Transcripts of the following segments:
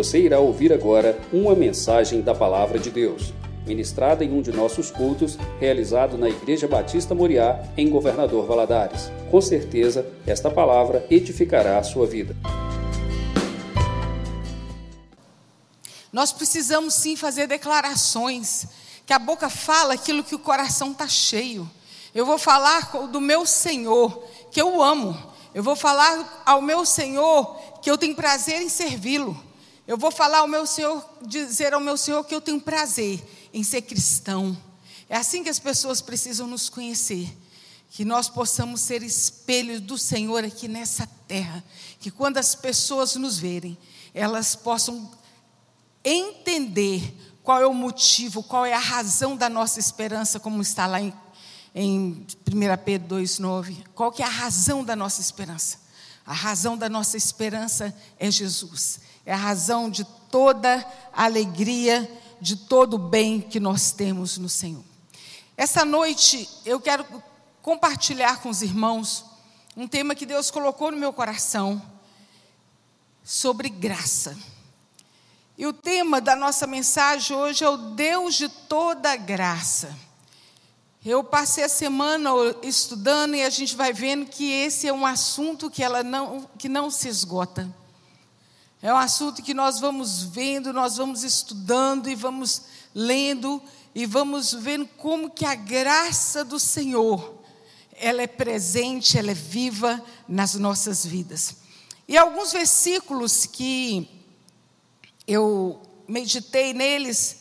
Você irá ouvir agora uma mensagem da Palavra de Deus, ministrada em um de nossos cultos, realizado na Igreja Batista Moriá, em Governador Valadares. Com certeza, esta palavra edificará a sua vida. Nós precisamos sim fazer declarações, que a boca fala aquilo que o coração está cheio. Eu vou falar do meu Senhor, que eu amo. Eu vou falar ao meu Senhor que eu tenho prazer em servi-lo. Eu vou falar ao meu Senhor, dizer ao meu Senhor que eu tenho prazer em ser cristão. É assim que as pessoas precisam nos conhecer. Que nós possamos ser espelhos do Senhor aqui nessa terra. Que quando as pessoas nos verem, elas possam entender qual é o motivo, qual é a razão da nossa esperança, como está lá em em 1 Pedro 2,9. Qual que é a razão da nossa esperança? A razão da nossa esperança é Jesus. É a razão de toda alegria, de todo o bem que nós temos no Senhor. Essa noite eu quero compartilhar com os irmãos um tema que Deus colocou no meu coração sobre graça. E o tema da nossa mensagem hoje é o Deus de toda graça. Eu passei a semana estudando e a gente vai vendo que esse é um assunto que, ela não, que não se esgota. É um assunto que nós vamos vendo, nós vamos estudando e vamos lendo e vamos vendo como que a graça do Senhor, ela é presente, ela é viva nas nossas vidas. E alguns versículos que eu meditei neles,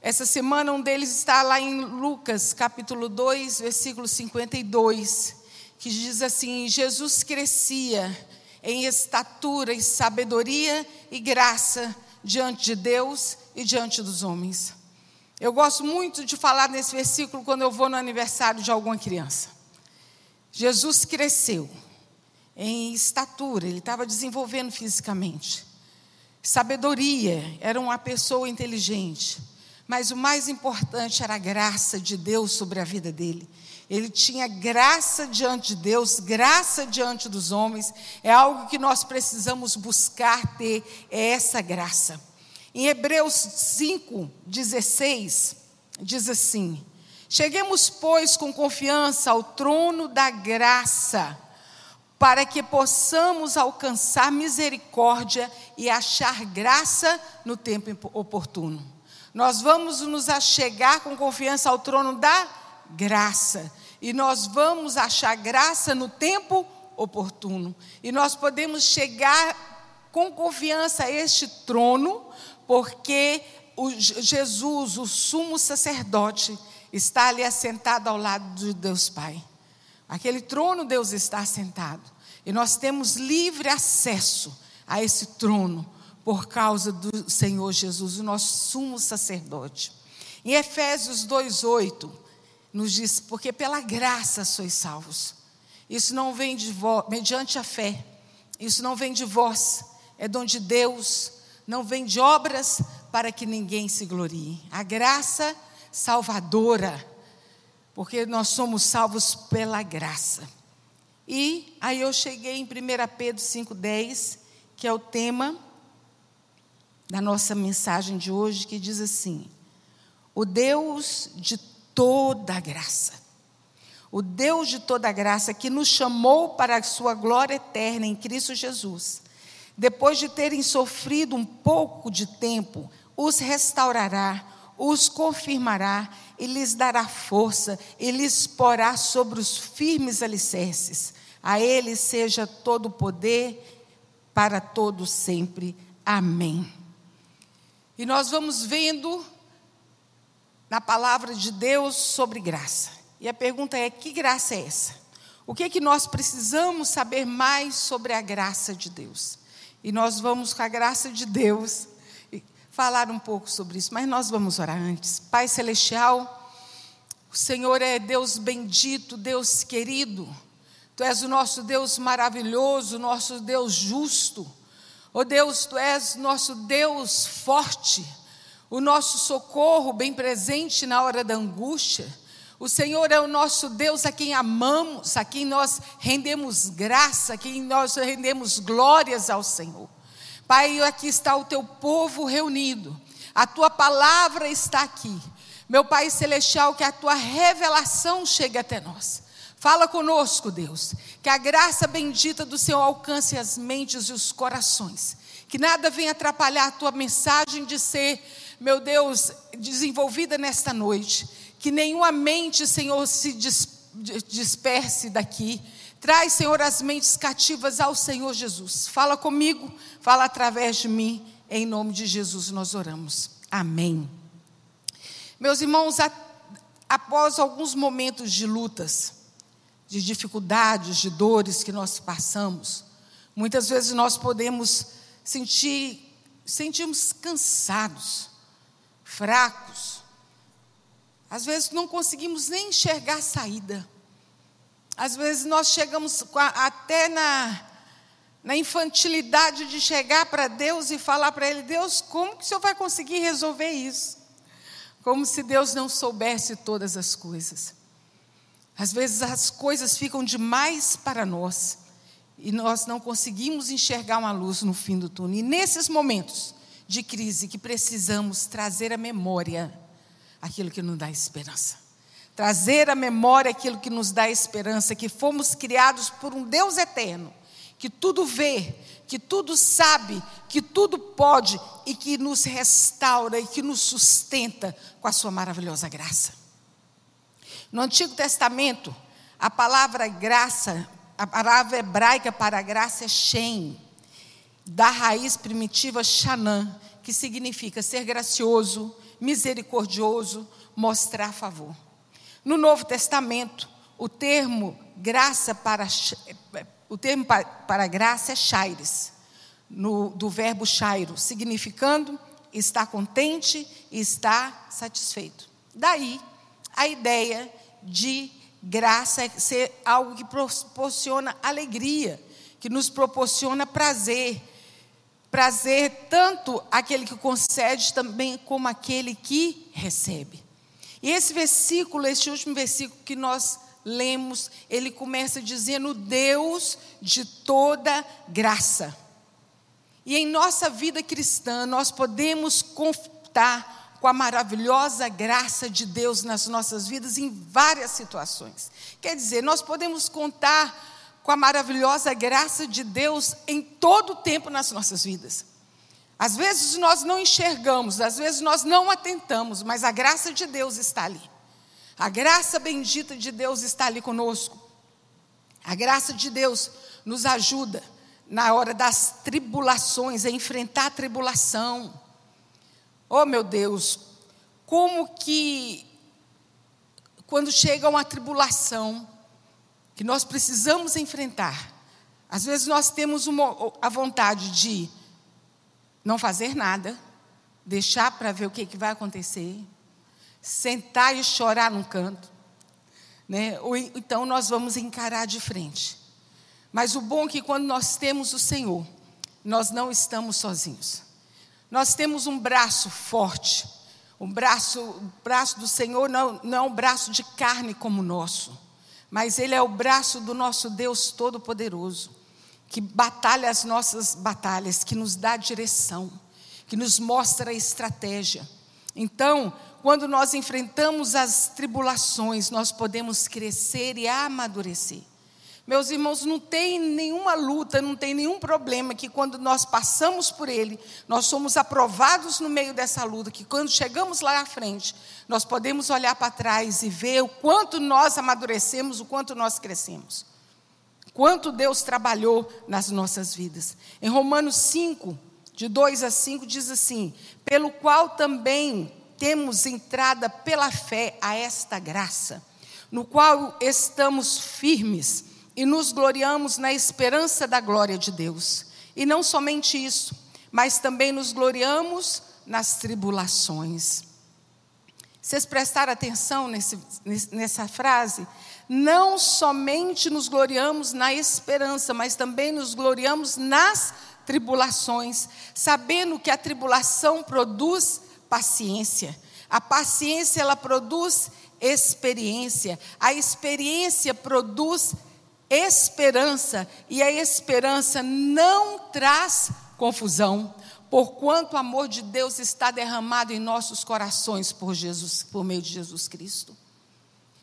essa semana, um deles está lá em Lucas, capítulo 2, versículo 52, que diz assim: Jesus crescia em estatura e sabedoria e graça diante de Deus e diante dos homens. Eu gosto muito de falar nesse versículo quando eu vou no aniversário de alguma criança. Jesus cresceu em estatura, ele estava desenvolvendo fisicamente. Sabedoria, era uma pessoa inteligente. Mas o mais importante era a graça de Deus sobre a vida dele. Ele tinha graça diante de Deus, graça diante dos homens. É algo que nós precisamos buscar ter, é essa graça. Em Hebreus 5, 16, diz assim: Cheguemos, pois, com confiança ao trono da graça, para que possamos alcançar misericórdia e achar graça no tempo oportuno. Nós vamos nos achegar com confiança ao trono da graça. E nós vamos achar graça no tempo oportuno. E nós podemos chegar com confiança a este trono, porque o Jesus, o sumo sacerdote, está ali assentado ao lado de Deus Pai. Aquele trono Deus está assentado. E nós temos livre acesso a esse trono por causa do Senhor Jesus, o nosso sumo sacerdote. Em Efésios 2:8 nos diz: "Porque pela graça sois salvos". Isso não vem de vós, mediante a fé. Isso não vem de vós, é dom de Deus, não vem de obras para que ninguém se glorie. A graça salvadora, porque nós somos salvos pela graça. E aí eu cheguei em 1 Pedro 5,10, que é o tema da nossa mensagem de hoje, que diz assim: O Deus de toda graça, o Deus de toda graça que nos chamou para a sua glória eterna em Cristo Jesus, depois de terem sofrido um pouco de tempo, os restaurará, os confirmará e lhes dará força e lhes porá sobre os firmes alicerces. A ele seja todo o poder para todo sempre. Amém. E nós vamos vendo na palavra de Deus sobre graça. E a pergunta é: que graça é essa? O que é que nós precisamos saber mais sobre a graça de Deus? E nós vamos, com a graça de Deus, falar um pouco sobre isso, mas nós vamos orar antes. Pai Celestial, o Senhor é Deus bendito, Deus querido, Tu és o nosso Deus maravilhoso, nosso Deus justo. Oh Deus, tu és nosso Deus forte, o nosso socorro bem presente na hora da angústia. O Senhor é o nosso Deus a quem amamos, a quem nós rendemos graça, a quem nós rendemos glórias ao Senhor. Pai, aqui está o teu povo reunido. A tua palavra está aqui. Meu Pai celestial, que a tua revelação chegue até nós. Fala conosco, Deus. Que a graça bendita do Senhor alcance as mentes e os corações. Que nada venha atrapalhar a tua mensagem de ser, meu Deus, desenvolvida nesta noite. Que nenhuma mente, Senhor, se disperse daqui. Traz, Senhor, as mentes cativas ao Senhor Jesus. Fala comigo, fala através de mim. Em nome de Jesus nós oramos. Amém. Meus irmãos, após alguns momentos de lutas, de dificuldades, de dores que nós passamos, muitas vezes nós podemos sentir, sentimos cansados, fracos. Às vezes não conseguimos nem enxergar saída. Às vezes nós chegamos até na, na infantilidade de chegar para Deus e falar para Ele: Deus, como que o Senhor vai conseguir resolver isso? Como se Deus não soubesse todas as coisas. Às vezes as coisas ficam demais para nós e nós não conseguimos enxergar uma luz no fim do túnel. E nesses momentos de crise que precisamos trazer à memória aquilo que nos dá esperança. Trazer à memória aquilo que nos dá esperança, que fomos criados por um Deus eterno, que tudo vê, que tudo sabe, que tudo pode e que nos restaura e que nos sustenta com a sua maravilhosa graça. No Antigo Testamento, a palavra graça, a palavra hebraica para graça é Shem, da raiz primitiva Shanã, que significa ser gracioso, misericordioso, mostrar favor. No Novo Testamento, o termo graça para o termo para, para graça é chaires, no, do verbo chairo, significando estar contente e estar satisfeito. Daí a ideia de graça é ser algo que proporciona alegria, que nos proporciona prazer. Prazer tanto aquele que concede também como aquele que recebe. E esse versículo, esse último versículo que nós lemos, ele começa dizendo: Deus de toda graça. E em nossa vida cristã, nós podemos contar com a maravilhosa graça de Deus nas nossas vidas em várias situações. Quer dizer, nós podemos contar com a maravilhosa graça de Deus em todo o tempo nas nossas vidas. Às vezes nós não enxergamos, às vezes nós não atentamos, mas a graça de Deus está ali. A graça bendita de Deus está ali conosco. A graça de Deus nos ajuda na hora das tribulações, a enfrentar a tribulação Oh, meu Deus, como que quando chega uma tribulação que nós precisamos enfrentar, às vezes nós temos uma, a vontade de não fazer nada, deixar para ver o que, que vai acontecer, sentar e chorar num canto, né? ou então nós vamos encarar de frente. Mas o bom é que quando nós temos o Senhor, nós não estamos sozinhos. Nós temos um braço forte. O braço, o braço do Senhor não, não é um braço de carne como o nosso, mas ele é o braço do nosso Deus Todo-Poderoso, que batalha as nossas batalhas, que nos dá direção, que nos mostra a estratégia. Então, quando nós enfrentamos as tribulações, nós podemos crescer e amadurecer. Meus irmãos, não tem nenhuma luta, não tem nenhum problema que quando nós passamos por ele, nós somos aprovados no meio dessa luta, que quando chegamos lá à frente, nós podemos olhar para trás e ver o quanto nós amadurecemos, o quanto nós crescemos. Quanto Deus trabalhou nas nossas vidas. Em Romanos 5, de 2 a 5, diz assim: Pelo qual também temos entrada pela fé a esta graça, no qual estamos firmes e nos gloriamos na esperança da glória de Deus. E não somente isso, mas também nos gloriamos nas tribulações. Vocês prestaram atenção nesse, nessa frase? Não somente nos gloriamos na esperança, mas também nos gloriamos nas tribulações, sabendo que a tribulação produz paciência. A paciência ela produz experiência. A experiência produz esperança, e a esperança não traz confusão, porquanto o amor de Deus está derramado em nossos corações por Jesus, por meio de Jesus Cristo.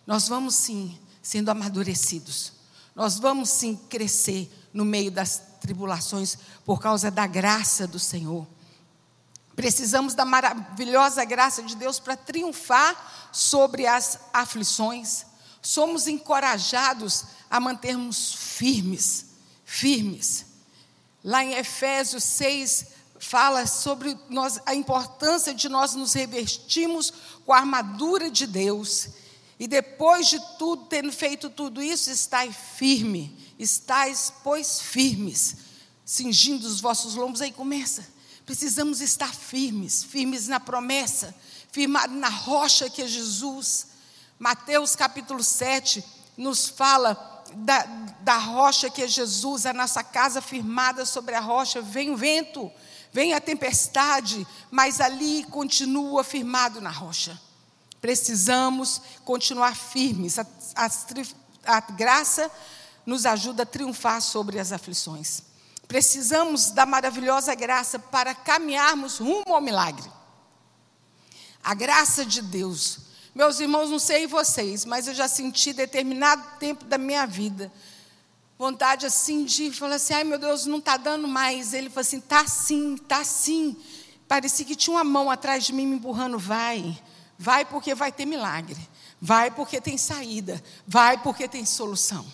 Nós vamos sim sendo amadurecidos. Nós vamos sim crescer no meio das tribulações por causa da graça do Senhor. Precisamos da maravilhosa graça de Deus para triunfar sobre as aflições. Somos encorajados a mantermos firmes, firmes. Lá em Efésios 6, fala sobre nós, a importância de nós nos revestirmos com a armadura de Deus. E depois de tudo, tendo feito tudo isso, estai firme, estais, pois, firmes, cingindo os vossos lombos. Aí começa Precisamos estar firmes, firmes na promessa, firmados na rocha que é Jesus. Mateus capítulo 7 nos fala da, da rocha que é Jesus, a nossa casa firmada sobre a rocha. Vem o vento, vem a tempestade, mas ali continua firmado na rocha. Precisamos continuar firmes. A, a, a graça nos ajuda a triunfar sobre as aflições. Precisamos da maravilhosa graça para caminharmos rumo ao milagre. A graça de Deus. Meus irmãos, não sei vocês, mas eu já senti determinado tempo da minha vida vontade assim de falar assim: ai meu Deus, não está dando mais. Ele falou assim: tá sim, tá sim. Parecia que tinha uma mão atrás de mim me empurrando: vai, vai porque vai ter milagre, vai porque tem saída, vai porque tem solução.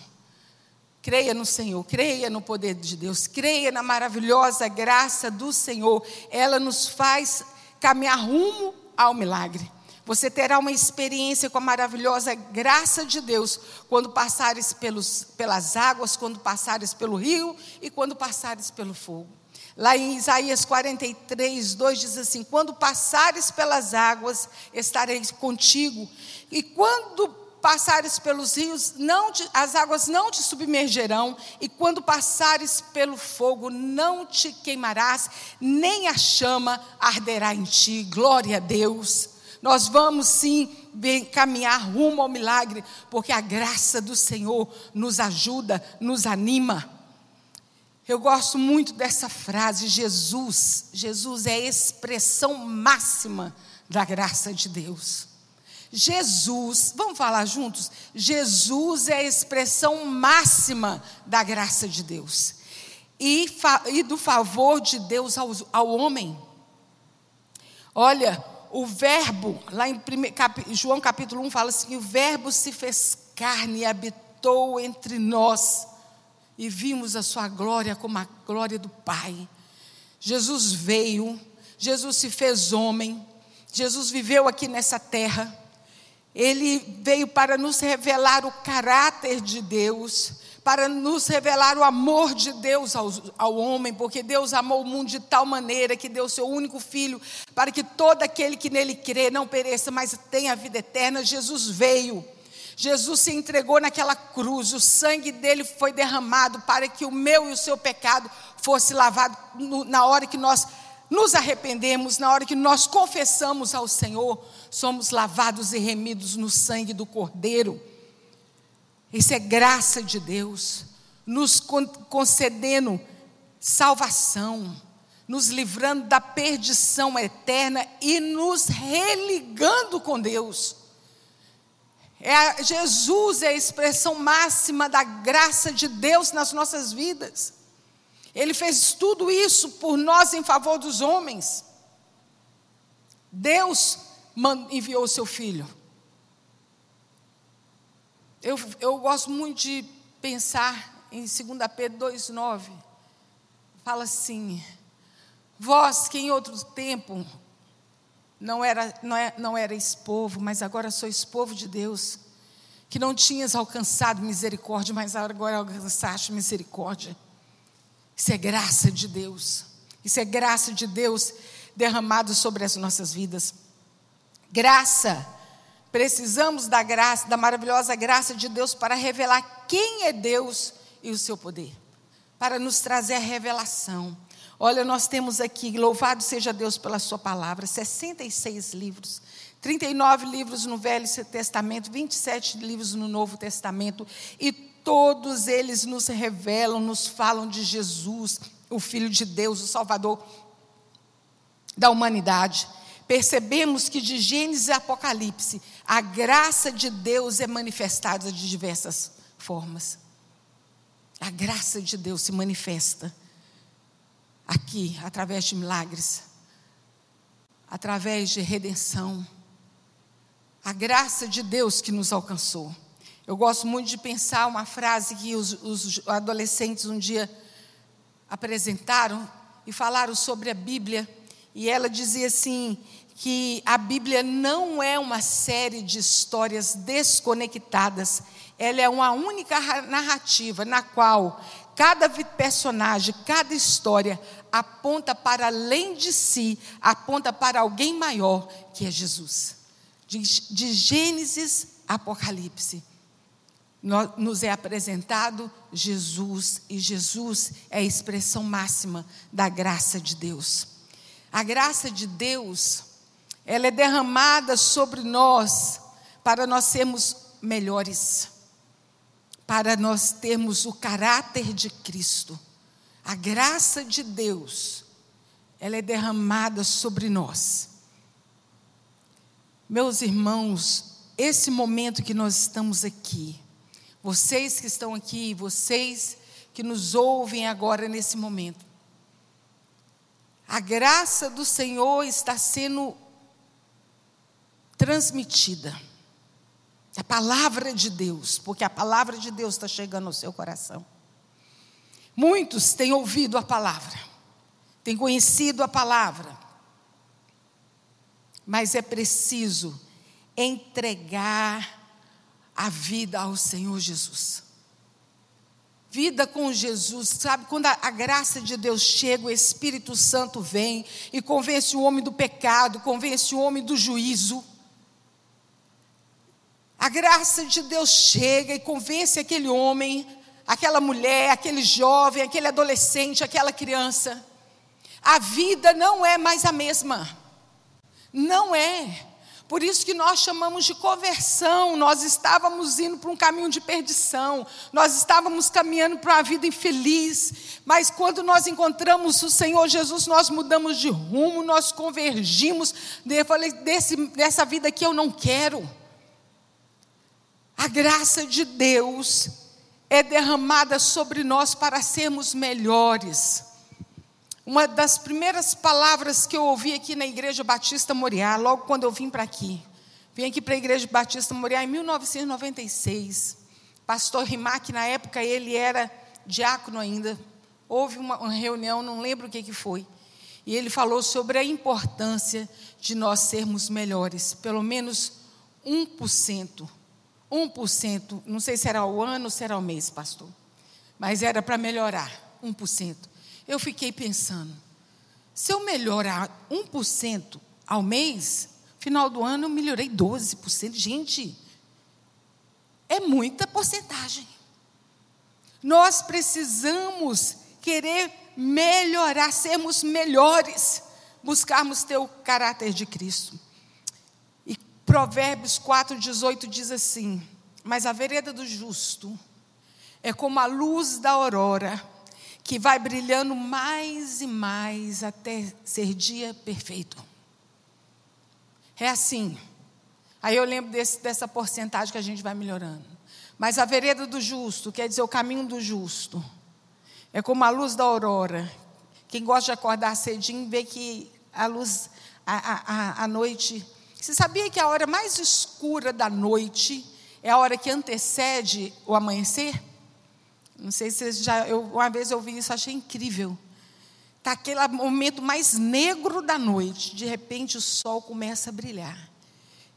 Creia no Senhor, creia no poder de Deus, creia na maravilhosa graça do Senhor. Ela nos faz caminhar rumo ao milagre. Você terá uma experiência com a maravilhosa graça de Deus quando passares pelos, pelas águas, quando passares pelo rio e quando passares pelo fogo. Lá em Isaías 43, 2 diz assim: Quando passares pelas águas, estarei contigo, e quando passares pelos rios, não te, as águas não te submergerão, e quando passares pelo fogo, não te queimarás, nem a chama arderá em ti. Glória a Deus. Nós vamos sim caminhar rumo ao milagre, porque a graça do Senhor nos ajuda, nos anima. Eu gosto muito dessa frase, Jesus. Jesus é a expressão máxima da graça de Deus. Jesus, vamos falar juntos? Jesus é a expressão máxima da graça de Deus e, e do favor de Deus ao, ao, homem. Olha, o Verbo, lá em João capítulo 1 fala assim: o Verbo se fez carne e habitou entre nós, e vimos a sua glória como a glória do Pai. Jesus veio, Jesus se fez homem, Jesus viveu aqui nessa terra. Ele veio para nos revelar o caráter de Deus, para nos revelar o amor de Deus ao, ao, homem, porque Deus amou o mundo de tal maneira que deu seu único filho, para que todo aquele que nele crê não pereça, mas tenha a vida eterna. Jesus veio. Jesus se entregou naquela cruz, o sangue dele foi derramado para que o meu e o seu pecado fosse lavado no, na hora que nós nos arrependemos, na hora que nós confessamos ao Senhor, somos lavados e remidos no sangue do Cordeiro. Isso é graça de Deus, nos concedendo salvação, nos livrando da perdição eterna e nos religando com Deus. É, Jesus é a expressão máxima da graça de Deus nas nossas vidas. Ele fez tudo isso por nós em favor dos homens. Deus enviou o seu filho. Eu, eu gosto muito de pensar em 2 Pedro 2,9. Fala assim: Vós que em outro tempo não era, não, é, não erais povo, mas agora sois povo de Deus, que não tinhas alcançado misericórdia, mas agora alcançaste misericórdia. Isso é graça de Deus. Isso é graça de Deus derramado sobre as nossas vidas. Graça. Precisamos da graça, da maravilhosa graça de Deus para revelar quem é Deus e o seu poder. Para nos trazer a revelação. Olha, nós temos aqui, louvado seja Deus pela sua palavra, 66 livros. 39 livros no Velho Testamento, 27 livros no Novo Testamento, e todos eles nos revelam, nos falam de Jesus, o Filho de Deus, o Salvador da humanidade, percebemos que de Gênesis e Apocalipse, a graça de Deus é manifestada de diversas formas. A graça de Deus se manifesta aqui, através de milagres, através de redenção. A graça de Deus que nos alcançou. Eu gosto muito de pensar uma frase que os, os adolescentes um dia apresentaram e falaram sobre a Bíblia. E ela dizia assim: que a Bíblia não é uma série de histórias desconectadas, ela é uma única narrativa na qual cada personagem, cada história aponta para além de si, aponta para alguém maior, que é Jesus. De, de Gênesis a Apocalipse, nos é apresentado Jesus, e Jesus é a expressão máxima da graça de Deus. A graça de Deus, ela é derramada sobre nós para nós sermos melhores, para nós termos o caráter de Cristo. A graça de Deus, ela é derramada sobre nós. Meus irmãos, esse momento que nós estamos aqui, vocês que estão aqui, vocês que nos ouvem agora nesse momento, a graça do Senhor está sendo transmitida. A palavra de Deus, porque a palavra de Deus está chegando ao seu coração. Muitos têm ouvido a palavra, têm conhecido a palavra, mas é preciso entregar a vida ao Senhor Jesus. Vida com Jesus, sabe? Quando a, a, graça de Deus chega, o Espírito Santo vem e convence o homem do pecado, convence o homem do juízo. A graça de Deus chega e convence aquele homem, aquela mulher, aquele jovem, aquele adolescente, aquela criança. A vida não é mais a mesma. Não é. Por isso que nós chamamos de conversão. Nós estávamos indo para um caminho de perdição. Nós estávamos caminhando para uma vida infeliz. Mas quando nós encontramos o Senhor Jesus, nós mudamos de rumo, nós convergimos. Eu falei, desse, dessa vida aqui eu não quero. A graça de Deus é derramada sobre nós para sermos melhores. Uma das primeiras palavras que eu ouvi aqui na Igreja Batista Moriá, logo quando eu vim para aqui, vim aqui para a Igreja Batista Moriá em 1996. Pastor Rimac, na época, ele era diácono ainda. Houve uma, reunião, não lembro o que, que foi. E ele falou sobre a importância de nós sermos melhores, pelo menos 1% 1%, não sei se era o ano ou se era o mês, pastor, mas era para melhorar 1%. Eu fiquei pensando, se eu melhorar 1% ao mês, final do ano eu melhorei 12%. Gente, é muita porcentagem. Nós precisamos querer melhorar, sermos melhores, buscarmos ter o caráter de Cristo. Provérbios 4,18 diz assim: Mas a vereda do justo é como a luz da aurora, que vai brilhando mais e mais até ser dia perfeito. É assim. Aí eu lembro desse, dessa porcentagem que a gente vai melhorando. Mas a vereda do justo, quer dizer, o caminho do justo, é como a luz da aurora. Quem gosta de acordar cedinho vê que a luz, a, a, a noite você sabia que a hora mais escura da noite é a hora que antecede o amanhecer? Não sei se vocês já. Eu, uma vez eu ouvi isso, achei incrível. Está aquele momento mais negro da noite, de repente o sol começa a brilhar.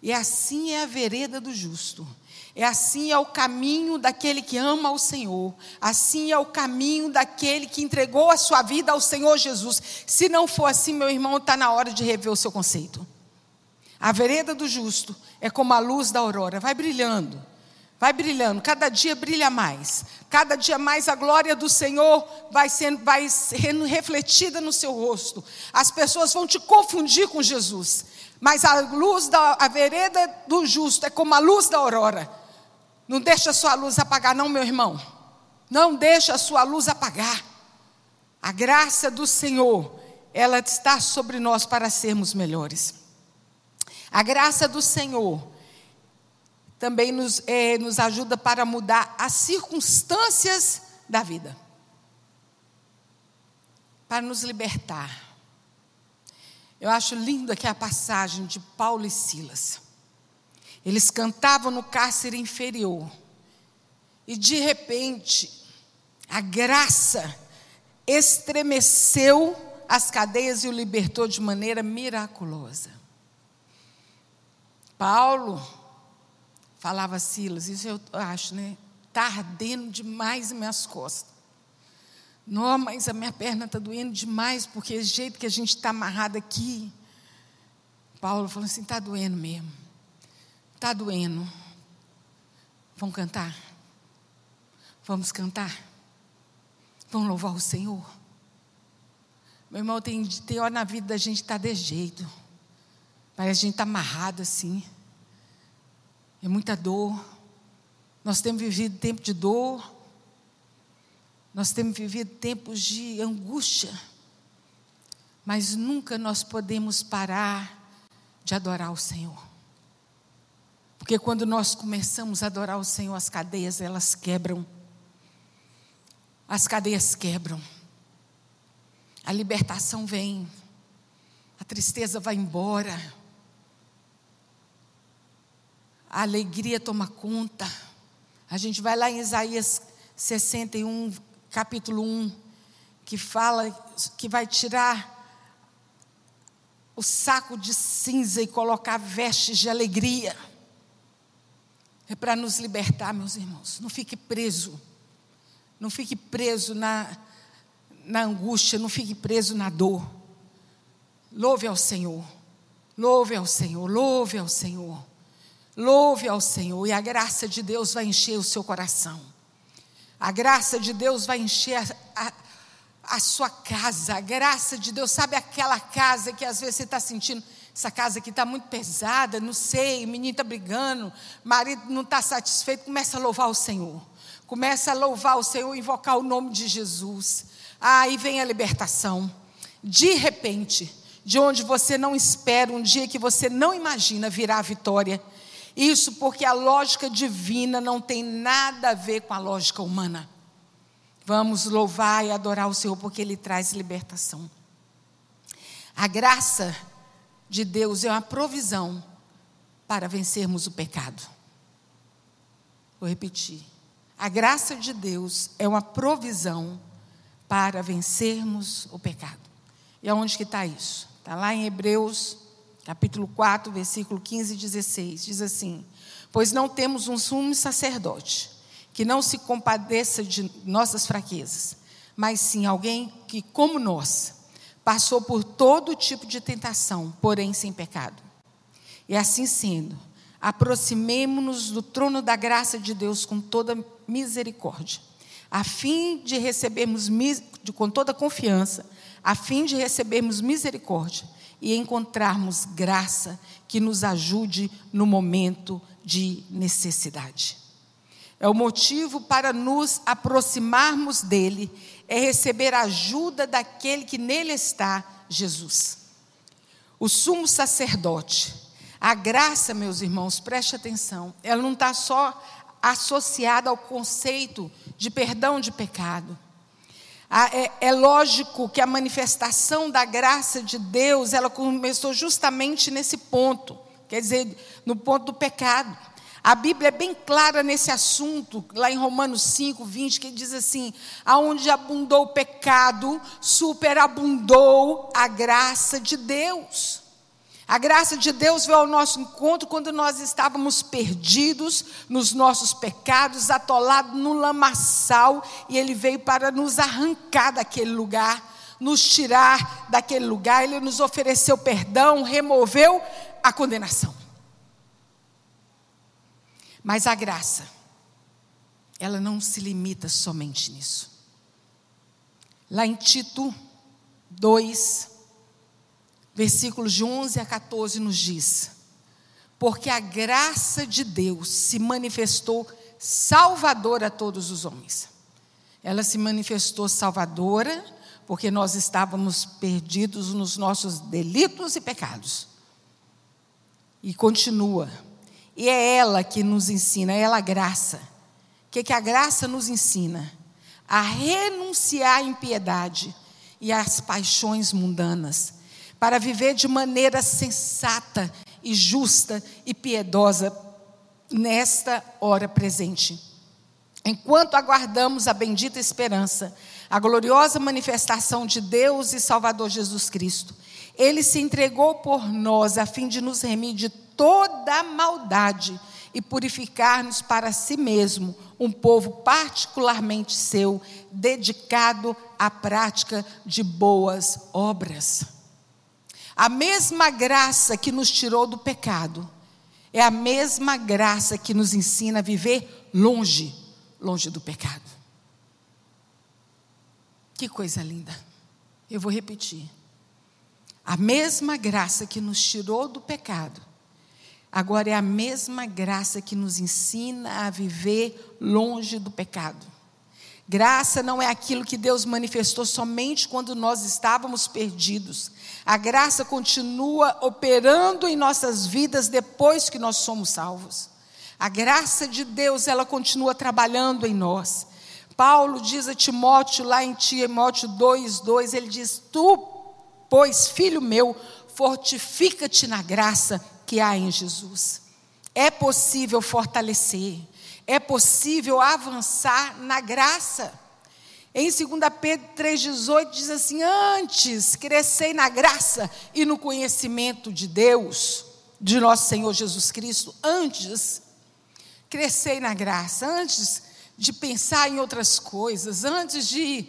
E assim é a vereda do justo. É assim é o caminho daquele que ama o Senhor. Assim é o caminho daquele que entregou a sua vida ao Senhor Jesus. Se não for assim, meu irmão, está na hora de rever o seu conceito. A vereda do justo é como a luz da aurora, vai brilhando, vai brilhando, cada dia brilha mais, cada dia mais a glória do Senhor vai sendo, vai sendo refletida no seu rosto. As pessoas vão te confundir com Jesus, mas a luz da a vereda do justo é como a luz da aurora. Não deixa a sua luz apagar, não, meu irmão. Não deixa a sua luz apagar. A graça do Senhor, ela está sobre nós para sermos melhores. A graça do Senhor também nos, é, nos ajuda para mudar as circunstâncias da vida, para nos libertar. Eu acho lindo aqui a passagem de Paulo e Silas. Eles cantavam no cárcere inferior. E de repente, a graça estremeceu as cadeias e o libertou de maneira miraculosa. Paulo falava Silas, isso eu acho, né? Está ardendo demais em minhas costas. Não, mas a minha perna está doendo demais, porque o jeito que a gente está amarrado aqui. Paulo falou assim: está doendo mesmo. Está doendo. Vamos cantar? Vamos cantar? Vamos louvar o Senhor? Meu irmão, tem, tem hora na vida da gente estar tá de jeito. Parece a gente está amarrado assim. É muita dor. Nós temos vivido tempo de dor. Nós temos vivido tempos de angústia, mas nunca nós podemos parar de adorar o Senhor. Porque quando nós começamos a adorar o Senhor, as cadeias elas quebram. As cadeias quebram. A libertação vem. A tristeza vai embora. A alegria toma conta. A gente vai lá em Isaías 61, capítulo 1, que fala que vai tirar o saco de cinza e colocar vestes de alegria. É para nos libertar, meus irmãos. Não fique preso. Não fique preso na, na angústia, não fique preso na dor. Louve ao Senhor. Louve ao Senhor, louve ao Senhor. Louve ao Senhor e a graça de Deus vai encher o seu coração. A graça de Deus vai encher a, a, a sua casa. A graça de Deus, sabe aquela casa que às vezes você está sentindo, essa casa aqui está muito pesada, não sei, o menino está brigando, marido não está satisfeito, começa a louvar o Senhor. Começa a louvar o Senhor, invocar o nome de Jesus. Aí vem a libertação. De repente, de onde você não espera, um dia que você não imagina, virá a vitória. Isso porque a lógica divina não tem nada a ver com a lógica humana. Vamos louvar e adorar o Senhor porque Ele traz libertação. A graça de Deus é uma provisão para vencermos o pecado. Vou repetir. A graça de Deus é uma provisão para vencermos o pecado. E aonde que está isso? Está lá em Hebreus capítulo 4, versículo 15 e 16, diz assim: Pois não temos um sumo sacerdote que não se compadeça de nossas fraquezas, mas sim alguém que, como nós, passou por todo tipo de tentação, porém sem pecado. E assim sendo, aproximemo-nos do trono da graça de Deus com toda misericórdia, a fim de recebermos com toda confiança, a fim de recebermos misericórdia e encontrarmos graça que nos ajude no momento de necessidade. É o motivo para nos aproximarmos dele, é receber a ajuda daquele que nele está, Jesus. O sumo sacerdote, a graça, meus irmãos, preste atenção, ela não está só associada ao conceito de perdão de pecado é, é, lógico que a manifestação da graça de Deus, ela começou justamente nesse ponto, quer dizer, no ponto do pecado. A Bíblia é bem clara nesse assunto, lá em Romanos 5, 20, que diz assim: aonde abundou o pecado, superabundou a graça de Deus. A graça de Deus veio ao nosso encontro quando nós estávamos perdidos nos nossos pecados, atolados no lamaçal, e Ele veio para nos arrancar daquele lugar, nos tirar daquele lugar. Ele nos ofereceu perdão, removeu a condenação. Mas a graça, ela não se limita somente nisso. Lá em Tito 2, versículos de 11 a 14 nos diz: Porque a graça de Deus se manifestou salvadora a todos os homens. Ela se manifestou salvadora porque nós estávamos perdidos nos nossos delitos e pecados. E continua. E é ela que nos ensina, é ela a graça. O que, que a graça nos ensina? A renunciar à impiedade e às paixões mundanas, para viver de maneira sensata e justa e piedosa nesta hora presente. Enquanto aguardamos a bendita esperança, a gloriosa manifestação de Deus e Salvador Jesus Cristo, ele se entregou por nós a fim de nos remir de toda maldade e purificar-nos para si mesmo, um povo particularmente seu, dedicado à prática de boas obras. A mesma graça que nos tirou do pecado, é a mesma graça que nos ensina a viver longe, longe do pecado. Que coisa linda. Eu vou repetir. A mesma graça que nos tirou do pecado, agora é a mesma graça que nos ensina a viver longe do pecado. Graça não é aquilo que Deus manifestou somente quando nós estávamos perdidos. A graça continua operando em nossas vidas depois que nós somos salvos. A graça de Deus, ela continua trabalhando em nós. Paulo diz a Timóteo, lá em Timóteo 2, 2, ele diz: Tu, pois, filho meu, fortifica-te na graça que há em Jesus. É possível fortalecer, é possível avançar na graça. Em 2 Pedro 3,18 diz assim: Antes crescei na graça e no conhecimento de Deus, de nosso Senhor Jesus Cristo. Antes crescei na graça, antes de pensar em outras coisas, antes de,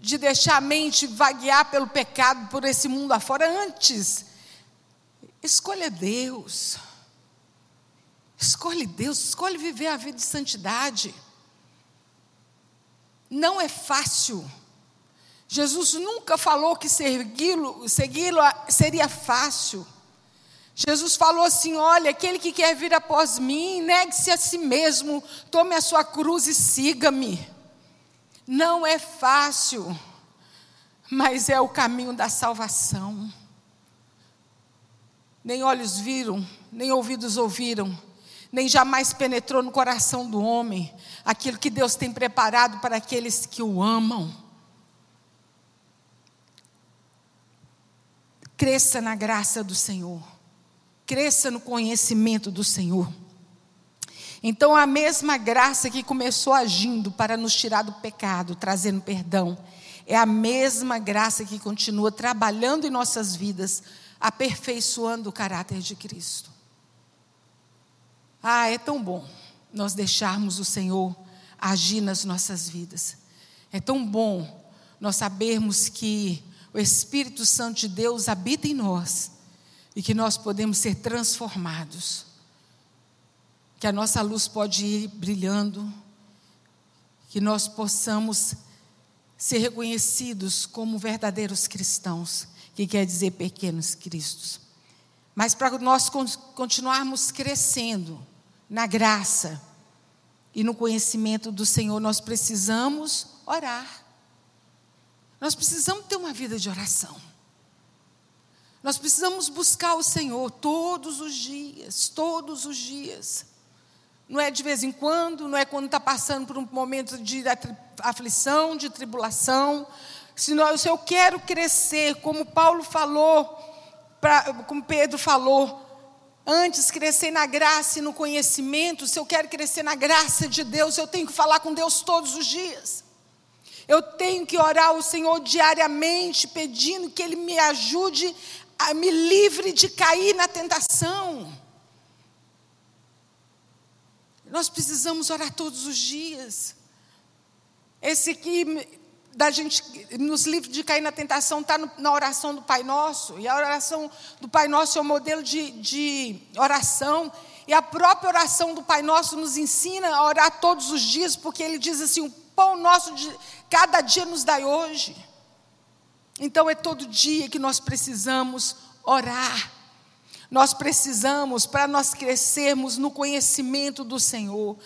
de deixar a mente vaguear pelo pecado, por esse mundo afora, antes, escolha Deus. Escolhe Deus, escolhe viver a vida de santidade. Não é fácil. Jesus nunca falou que segui-lo segui seria fácil. Jesus falou assim: olha, aquele que quer vir após mim, negue-se a si mesmo, tome a sua cruz e siga-me. Não é fácil, mas é o caminho da salvação. Nem olhos viram, nem ouvidos ouviram, nem jamais penetrou no coração do homem aquilo que Deus tem preparado para aqueles que o amam. Cresça na graça do Senhor, cresça no conhecimento do Senhor. Então, a mesma graça que começou agindo para nos tirar do pecado, trazendo perdão, é a mesma graça que continua trabalhando em nossas vidas, aperfeiçoando o caráter de Cristo. Ah, é tão bom nós deixarmos o Senhor agir nas nossas vidas. É tão bom nós sabermos que o Espírito Santo de Deus habita em nós e que nós podemos ser transformados. Que a nossa luz pode ir brilhando, que nós possamos ser reconhecidos como verdadeiros cristãos, que quer dizer pequenos cristos. Mas para nós continuarmos crescendo na graça e no conhecimento do Senhor, nós precisamos orar. Nós precisamos ter uma vida de oração. Nós precisamos buscar o Senhor todos os dias, todos os dias. Não é de vez em quando, não é quando está passando por um momento de aflição, de tribulação. Se, se eu quero crescer, como Paulo falou, pra, como Pedro falou, antes crescer na graça e no conhecimento, se eu quero crescer na graça de Deus, eu tenho que falar com Deus todos os dias. Eu tenho que orar ao Senhor diariamente, pedindo que Ele me ajude, a me livre de cair na tentação. Nós precisamos orar todos os dias. Esse aqui da gente, nos livros de cair na tentação, está na oração do Pai Nosso. E a oração do Pai Nosso é um modelo de, de oração. E a própria oração do Pai Nosso nos ensina a orar todos os dias, porque ele diz assim: o pão nosso de cada dia nos dai hoje. Então é todo dia que nós precisamos orar. Nós precisamos, para nós crescermos no conhecimento do Senhor,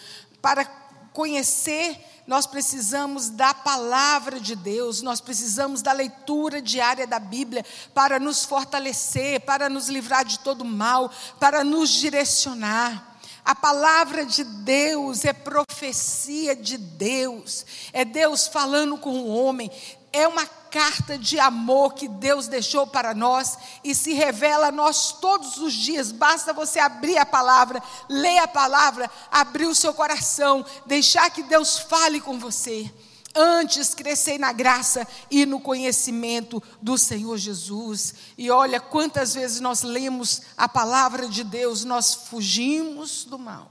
para conhecer nós precisamos da palavra de Deus, nós precisamos da leitura diária da Bíblia para nos fortalecer, para nos livrar de todo mal, para nos direcionar. A palavra de Deus é profecia de Deus, é Deus falando com o homem, é uma carta de amor que Deus deixou para nós e se revela a nós todos os dias. Basta você abrir a palavra, ler a palavra, abrir o seu coração, deixar que Deus fale com você. Antes crescer na graça e no conhecimento do Senhor Jesus. E olha quantas vezes nós lemos a palavra de Deus, nós fugimos do mal.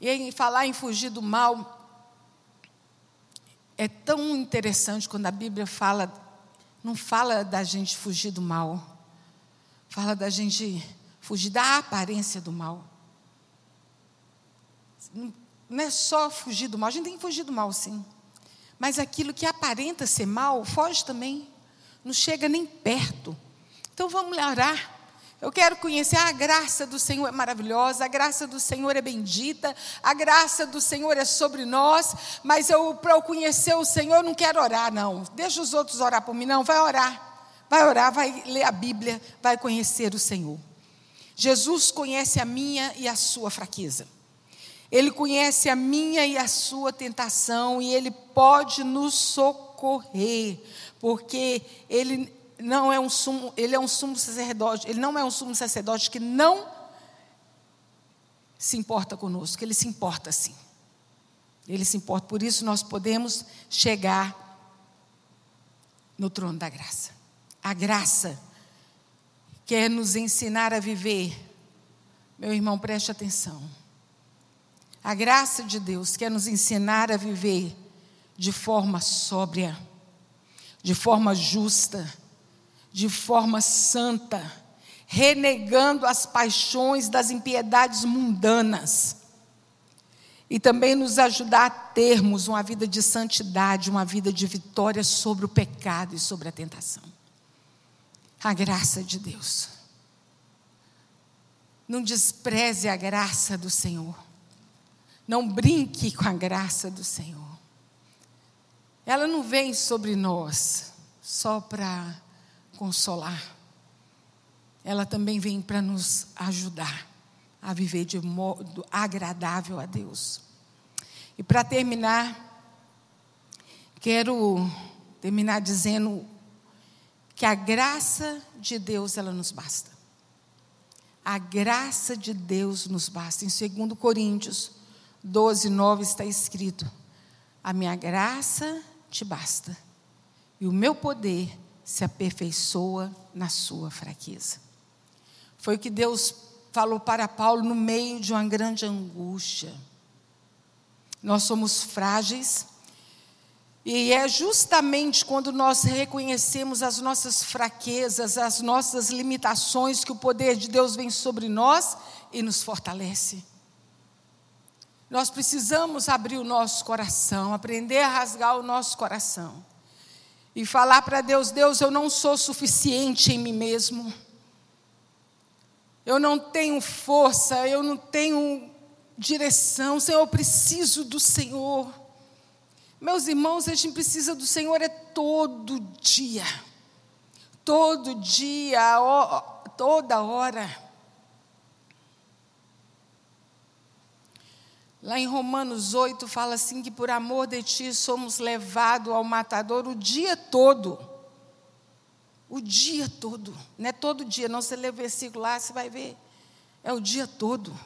E em falar em fugir do mal, é tão interessante quando a Bíblia fala, não fala da gente fugir do mal, fala da gente fugir da aparência do mal. Não é só fugir do mal, a gente tem que fugir do mal, sim. Mas aquilo que aparenta ser mal, foge também. Não chega nem perto. Então vamos orar. Eu quero conhecer a graça do Senhor é maravilhosa, a graça do Senhor é bendita, a graça do Senhor é sobre nós, mas eu para eu conhecer o Senhor não quero orar não. Deixa os outros orar por mim não, vai orar. Vai orar, vai ler a Bíblia, vai conhecer o Senhor. Jesus conhece a minha e a sua fraqueza. Ele conhece a minha e a sua tentação e ele pode nos socorrer, porque ele não é um sumo, ele é um sumo sacerdote, ele não é um sumo sacerdote que não se importa conosco, ele se importa sim. Ele se importa, por isso nós podemos chegar no trono da graça. A graça quer nos ensinar a viver. Meu irmão, preste atenção. A graça de Deus quer nos ensinar a viver de forma sóbria, de forma justa, de forma santa, renegando as paixões das impiedades mundanas. E também nos ajudar a termos uma vida de santidade, uma vida de vitória sobre o pecado e sobre a tentação. A graça de Deus. Não despreze a graça do Senhor. Não brinque com a graça do Senhor. Ela não vem sobre nós só para consolar, ela também vem para nos ajudar a viver de modo agradável a Deus. E para terminar, quero terminar dizendo que a graça de Deus ela nos basta. A graça de Deus nos basta. Em 2 Coríntios 12, 9 está escrito: A minha graça te basta, e o meu poder se aperfeiçoa na sua fraqueza. Foi o que Deus falou para Paulo no meio de uma grande angústia. Nós somos frágeis, e é justamente quando nós reconhecemos as nossas fraquezas, as nossas limitações, que o poder de Deus vem sobre nós e nos fortalece. Nós precisamos abrir o nosso coração, aprender a rasgar o nosso coração e falar para Deus: Deus, eu não sou suficiente em mim mesmo. Eu não tenho força, eu não tenho direção. Senhor, eu preciso do Senhor. Meus irmãos, a gente precisa do Senhor é todo dia. Todo dia, toda hora. Lá em Romanos 8 fala assim que por amor de ti somos levados ao matador o dia todo. O dia todo. Não é todo dia, não. Você lê o versículo lá, você vai ver. É o dia todo.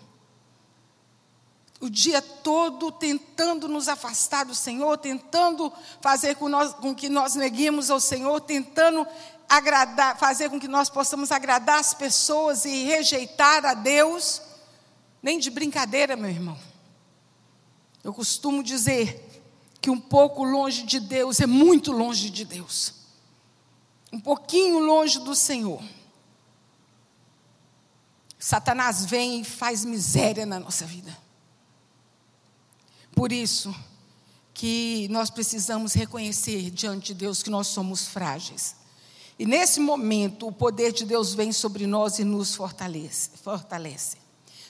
O dia todo tentando nos afastar do Senhor, tentando fazer com, nós, com que nós neguemos ao Senhor, tentando agradar, fazer com que nós possamos agradar as pessoas e rejeitar a Deus. Nem de brincadeira, meu irmão. Eu costumo dizer que um pouco longe de Deus é muito longe de Deus. Um pouquinho longe do Senhor. Satanás vem e faz miséria na nossa vida. Por isso que nós precisamos reconhecer diante de Deus que nós somos frágeis. E nesse momento, o poder de Deus vem sobre nós e nos fortalece. fortalece.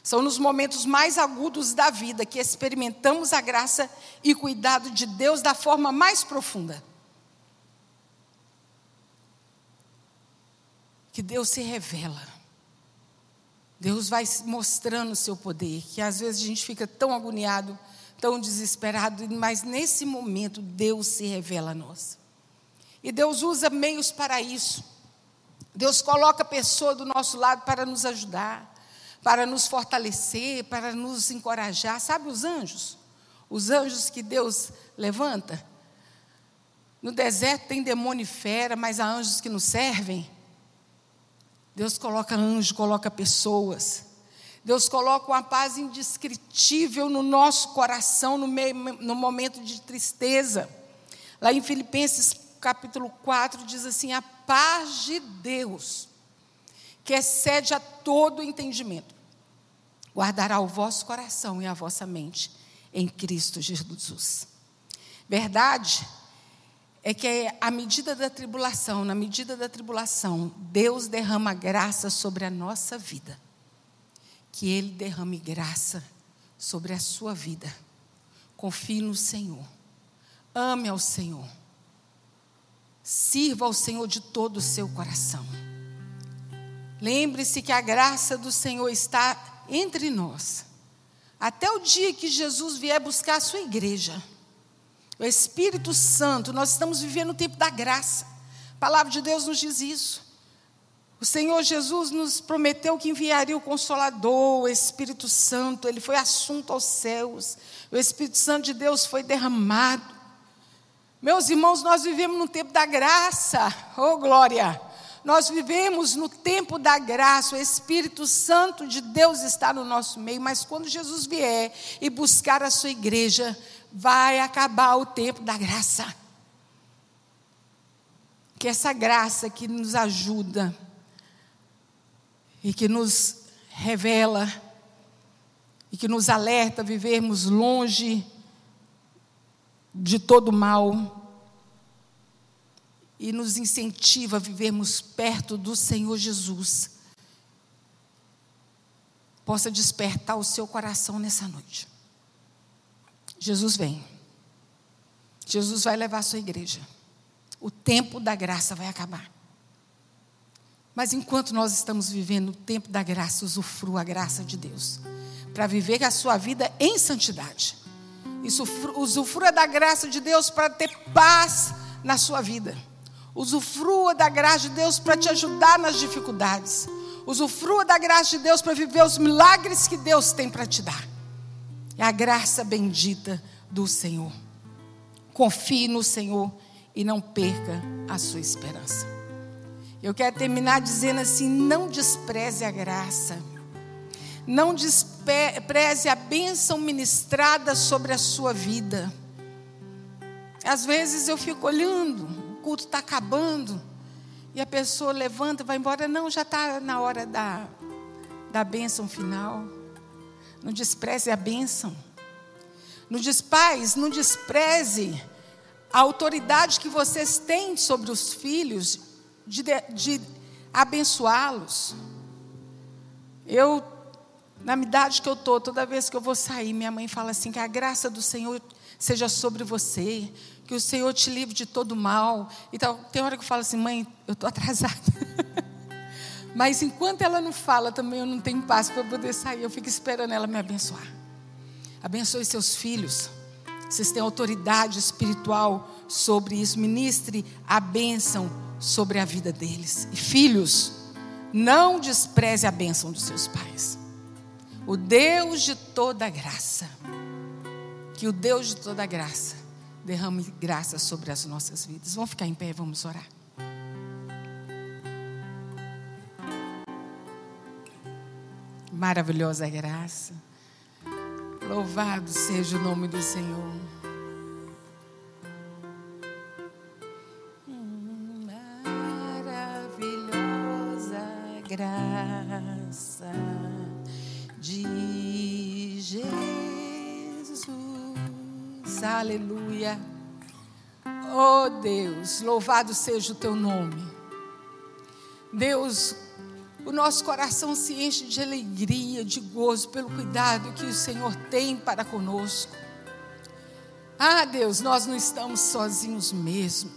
São nos momentos mais agudos da vida que experimentamos a graça e cuidado de Deus da forma mais profunda. Que Deus se revela. Deus vai mostrando o seu poder, que às vezes a gente fica tão agoniado, tão desesperado, mas nesse momento Deus se revela a nós. E Deus usa meios para isso. Deus coloca a pessoa do nosso lado para nos ajudar para nos fortalecer, para nos encorajar. Sabe os anjos? Os anjos que Deus levanta? No deserto tem demônio e fera, mas há anjos que nos servem. Deus coloca anjos, coloca pessoas. Deus coloca uma paz indescritível no nosso coração no, meio, no momento de tristeza. Lá em Filipenses capítulo 4 diz assim: a paz de Deus que excede a todo entendimento, guardará o vosso coração e a vossa mente em Cristo Jesus. Verdade é que à medida da tribulação, na medida da tribulação, Deus derrama graça sobre a nossa vida. Que Ele derrame graça sobre a sua vida. Confie no Senhor. Ame ao Senhor. Sirva ao Senhor de todo o seu coração. Lembre-se que a graça do Senhor está entre nós. Até o dia que Jesus vier buscar a sua igreja. O Espírito Santo, nós estamos vivendo o tempo da graça. A palavra de Deus nos diz isso. O Senhor Jesus nos prometeu que enviaria o Consolador, o Espírito Santo, ele foi assunto aos céus. O Espírito Santo de Deus foi derramado. Meus irmãos, nós vivemos no tempo da graça. Oh, glória! Nós vivemos no tempo da graça, o Espírito Santo de Deus está no nosso meio, mas quando Jesus vier e buscar a sua igreja, vai acabar o tempo da graça. Que essa graça que nos ajuda e que nos revela e que nos alerta a vivermos longe de todo mal, e nos incentiva a vivermos perto do Senhor Jesus, possa despertar o seu coração nessa noite. Jesus vem. Jesus vai levar a sua igreja. O tempo da graça vai acabar. Mas enquanto nós estamos vivendo o tempo da graça, usufrua a graça de Deus. Para viver a sua vida em santidade. Usufrua da graça de Deus para ter paz na sua vida. Usufrua da graça de Deus para te ajudar nas dificuldades. Usufrua da graça de Deus para viver os milagres que Deus tem para te dar. É a graça bendita do Senhor. Confie no Senhor e não perca a sua esperança. Eu quero terminar dizendo assim: não despreze a graça. Não despreze a bênção ministrada sobre a sua vida. Às vezes eu fico olhando culto está acabando. E a pessoa levanta e vai embora. Não, já está na hora da, da bênção final. Não despreze a bênção. Não despaz, não despreze a autoridade que vocês têm sobre os filhos de, de abençoá-los. Eu, na idade que eu estou, toda vez que eu vou sair, minha mãe fala assim: que a graça do Senhor seja sobre você, que o Senhor te livre de todo mal. Então, tem hora que eu falo assim, mãe, eu estou atrasada. Mas enquanto ela não fala, também eu não tenho paz para poder sair. Eu fico esperando ela me abençoar. Abençoe seus filhos. Vocês têm autoridade espiritual sobre isso. Ministre a bênção sobre a vida deles. E filhos, não despreze a bênção dos seus pais. O Deus de toda graça. Que o Deus de toda graça derrame graça sobre as nossas vidas. Vamos ficar em pé, vamos orar. Maravilhosa graça. Louvado seja o nome do Senhor. Aleluia. Oh Deus, louvado seja o teu nome. Deus, o nosso coração se enche de alegria, de gozo, pelo cuidado que o Senhor tem para conosco. Ah, Deus, nós não estamos sozinhos mesmo.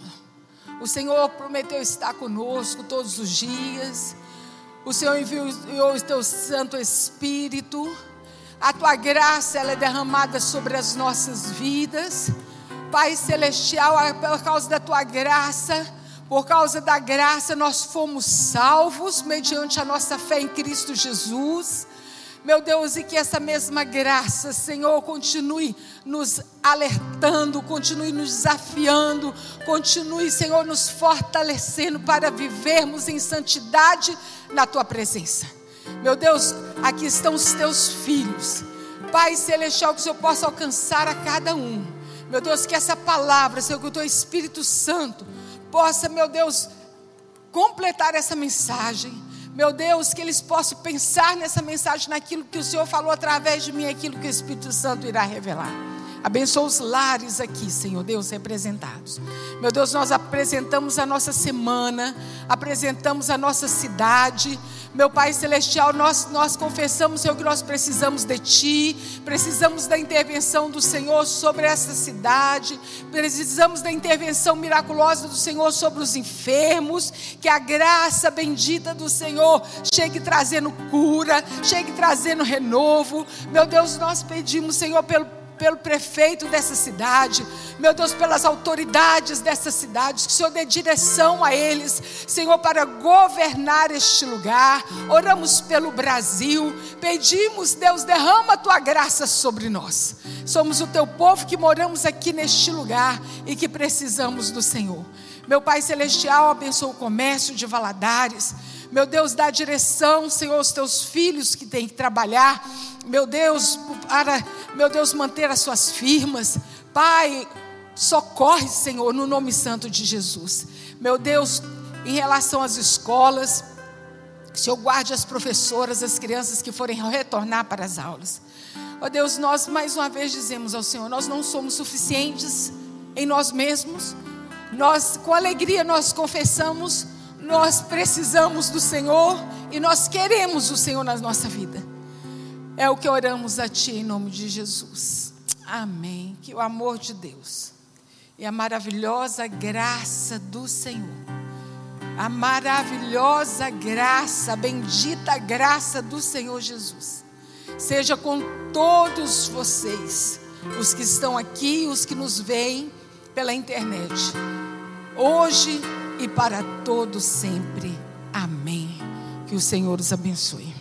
O Senhor prometeu estar conosco todos os dias. O Senhor enviou, o teu Santo Espírito. A tua graça ela é derramada sobre as nossas vidas. Pai celestial, por causa da tua graça, por causa da graça, nós fomos salvos mediante a nossa fé em Cristo Jesus. Meu Deus, e que essa mesma graça, Senhor, continue nos alertando, continue nos desafiando, continue, Senhor, nos fortalecendo para vivermos em santidade na tua presença. Meu Deus, aqui estão os teus filhos. Pai celestial, que o Senhor possa alcançar a cada um. Meu Deus, que essa palavra, Senhor, que o teu Espírito Santo possa, meu Deus, completar essa mensagem. Meu Deus, que eles possam pensar nessa mensagem, naquilo que o Senhor falou através de mim, aquilo que o Espírito Santo irá revelar. Abençoa os lares aqui, Senhor Deus, representados. Meu Deus, nós apresentamos a nossa semana, apresentamos a nossa cidade. Meu Pai Celestial, nós, nós confessamos, Senhor, que nós precisamos de Ti, precisamos da intervenção do Senhor sobre essa cidade, precisamos da intervenção miraculosa do Senhor sobre os enfermos, que a graça bendita do Senhor chegue trazendo cura, chegue trazendo renovo. Meu Deus, nós pedimos, Senhor, pelo pelo prefeito dessa cidade, meu Deus, pelas autoridades dessa cidade, que o Senhor dê direção a eles, Senhor, para governar este lugar. Oramos pelo Brasil, pedimos, Deus, derrama a tua graça sobre nós. Somos o teu povo que moramos aqui neste lugar e que precisamos do Senhor. Meu Pai Celestial, abençoa o comércio de Valadares. Meu Deus, dá direção, Senhor, aos teus filhos que têm que trabalhar. Meu Deus, para, meu Deus, manter as suas firmas. Pai, socorre, Senhor, no nome santo de Jesus. Meu Deus, em relação às escolas, que o Senhor guarde as professoras, as crianças que forem retornar para as aulas. Ó oh Deus, nós mais uma vez dizemos ao Senhor, nós não somos suficientes em nós mesmos. Nós, com alegria, nós confessamos nós precisamos do Senhor e nós queremos o Senhor na nossa vida. É o que oramos a Ti em nome de Jesus. Amém. Que o amor de Deus e a maravilhosa graça do Senhor, a maravilhosa graça, a bendita graça do Senhor Jesus, seja com todos vocês, os que estão aqui, os que nos veem pela internet. Hoje e para todo sempre. Amém. Que o Senhor os abençoe.